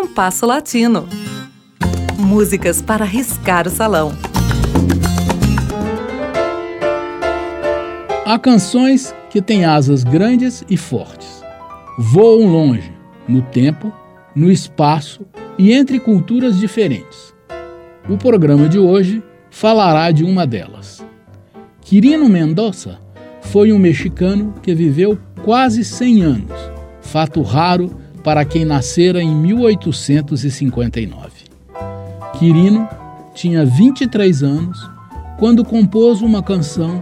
Compasso Latino. Músicas para riscar o salão. Há canções que têm asas grandes e fortes. Voam longe, no tempo, no espaço e entre culturas diferentes. O programa de hoje falará de uma delas. Quirino Mendonça foi um mexicano que viveu quase 100 anos, fato raro para quem nascera em 1859. Quirino tinha 23 anos quando compôs uma canção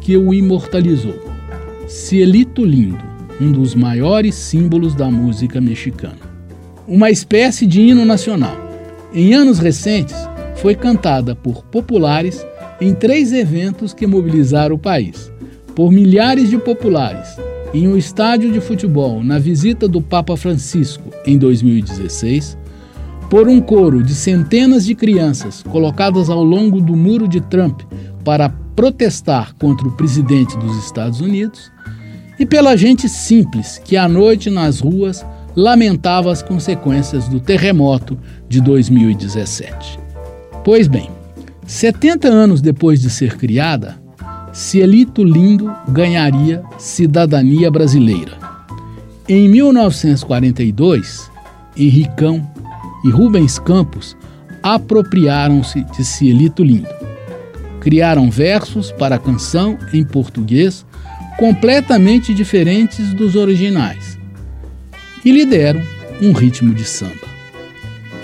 que o imortalizou. Cielito Lindo, um dos maiores símbolos da música mexicana. Uma espécie de hino nacional. Em anos recentes, foi cantada por populares em três eventos que mobilizaram o país, por milhares de populares, em um estádio de futebol na visita do Papa Francisco em 2016, por um coro de centenas de crianças colocadas ao longo do muro de Trump para protestar contra o presidente dos Estados Unidos, e pela gente simples que à noite nas ruas lamentava as consequências do terremoto de 2017. Pois bem, 70 anos depois de ser criada, Cielito Lindo ganharia cidadania brasileira. Em 1942, Henricão e Rubens Campos apropriaram-se de Cielito Lindo criaram versos para a canção em português completamente diferentes dos originais e lhe deram um ritmo de samba.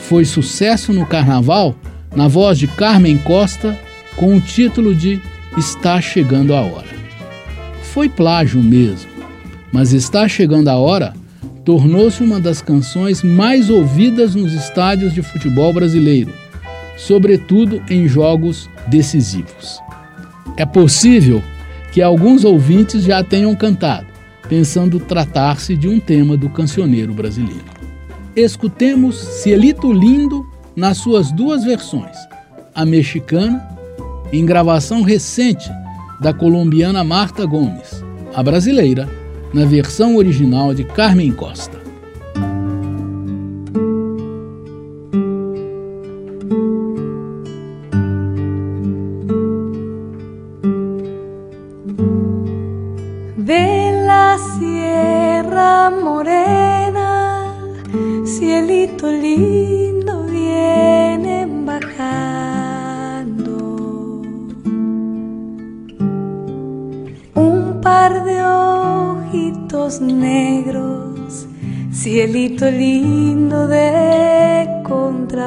Foi sucesso no carnaval na voz de Carmen Costa com o título de Está Chegando a Hora. Foi plágio mesmo, mas Está Chegando a Hora tornou-se uma das canções mais ouvidas nos estádios de futebol brasileiro sobretudo em jogos decisivos. É possível que alguns ouvintes já tenham cantado, pensando tratar-se de um tema do cancioneiro brasileiro. Escutemos Cielito Lindo nas suas duas versões, a mexicana, em gravação recente da colombiana Marta Gomes, a brasileira, na versão original de Carmen Costa. lindo par de ojitos negros, cielito lindo de contrabando.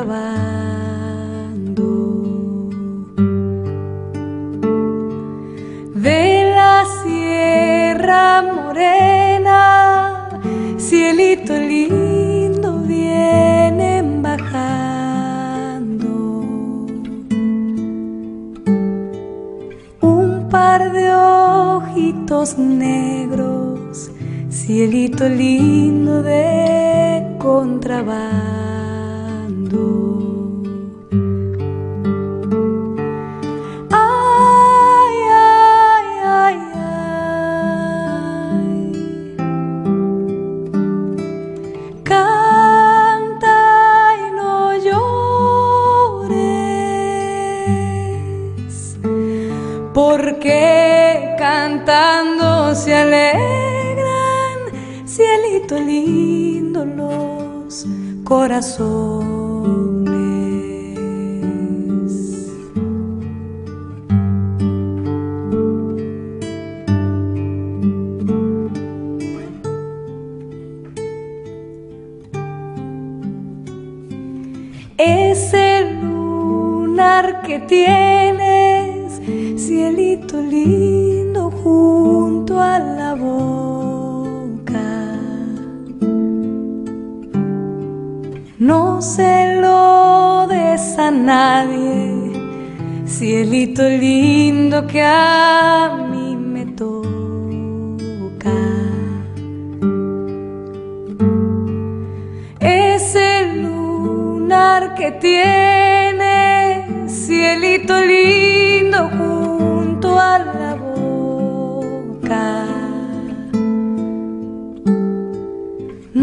De la Sierra Morena, cielito lindo ojos negros, cielito lindo de contrabando. Ay, ay, ay, ay. Canta y no llores, porque se alegran, cielito lindo los corazones. Ese lunar que tienes, cielito lindo junto a la boca. No se lo des a nadie, cielito lindo que a mí me toca. Ese lunar que tiene, cielito lindo junto a la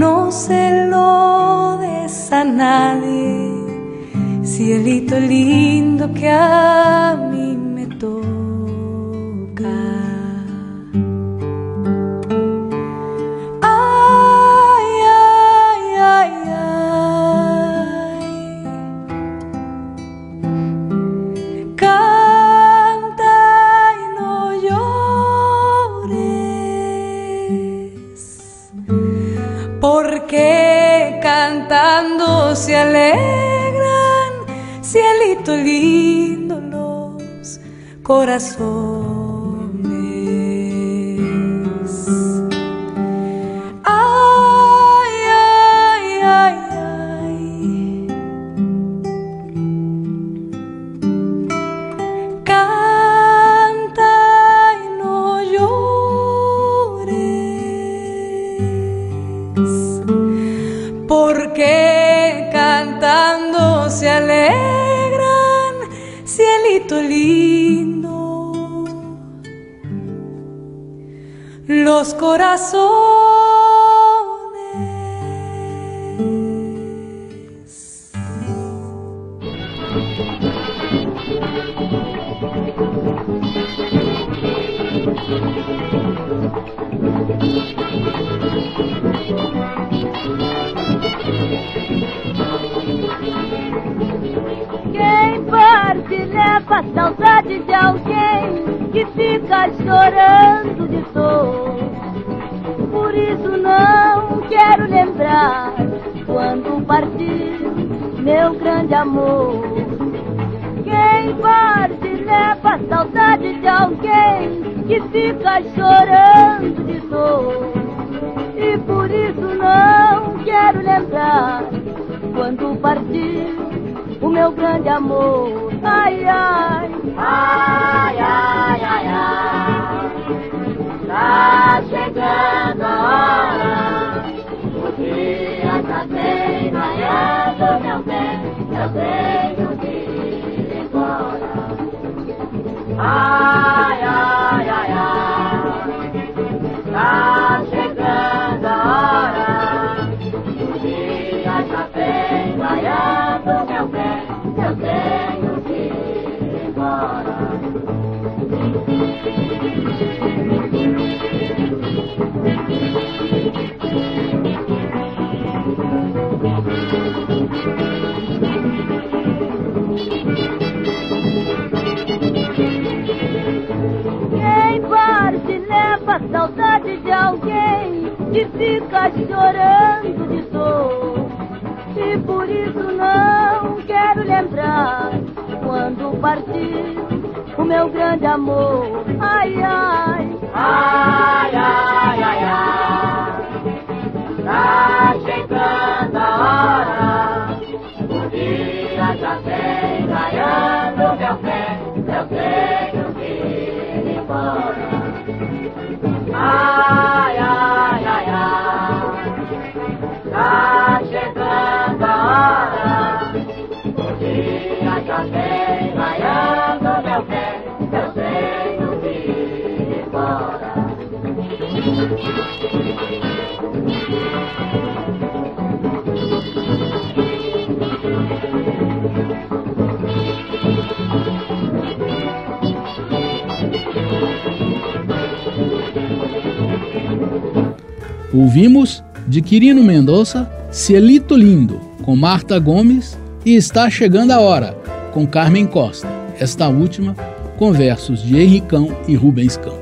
no se lo des a nadie, cielito lindo que a mí me toca. Corazones. Ay, ay, ay, ay. Canta y no llores, porque cantando se alegran, cielito lindo, los corazones. Quem parte leva saudade de alguém que fica chorando de dor. Por isso não quero lembrar quando partiu meu grande amor. Quem parte leva saudade de alguém que fica chorando de dor. E por isso não quero lembrar quando partiu meu grande amor. Ai, ai, ai, ai, ai, ai. Tá chegando a hora, o dia já vem raiando, meu bem, eu tenho que ir embora. Ai, ai, que fica chorando de dor. E por isso não quero lembrar quando partiu o meu grande amor. Ai, ai, ai, Ouvimos de Quirino Mendonça, Cielito Lindo, com Marta Gomes e Está Chegando a Hora, com Carmen Costa. Esta última com versos de Henricão e Rubens Campos.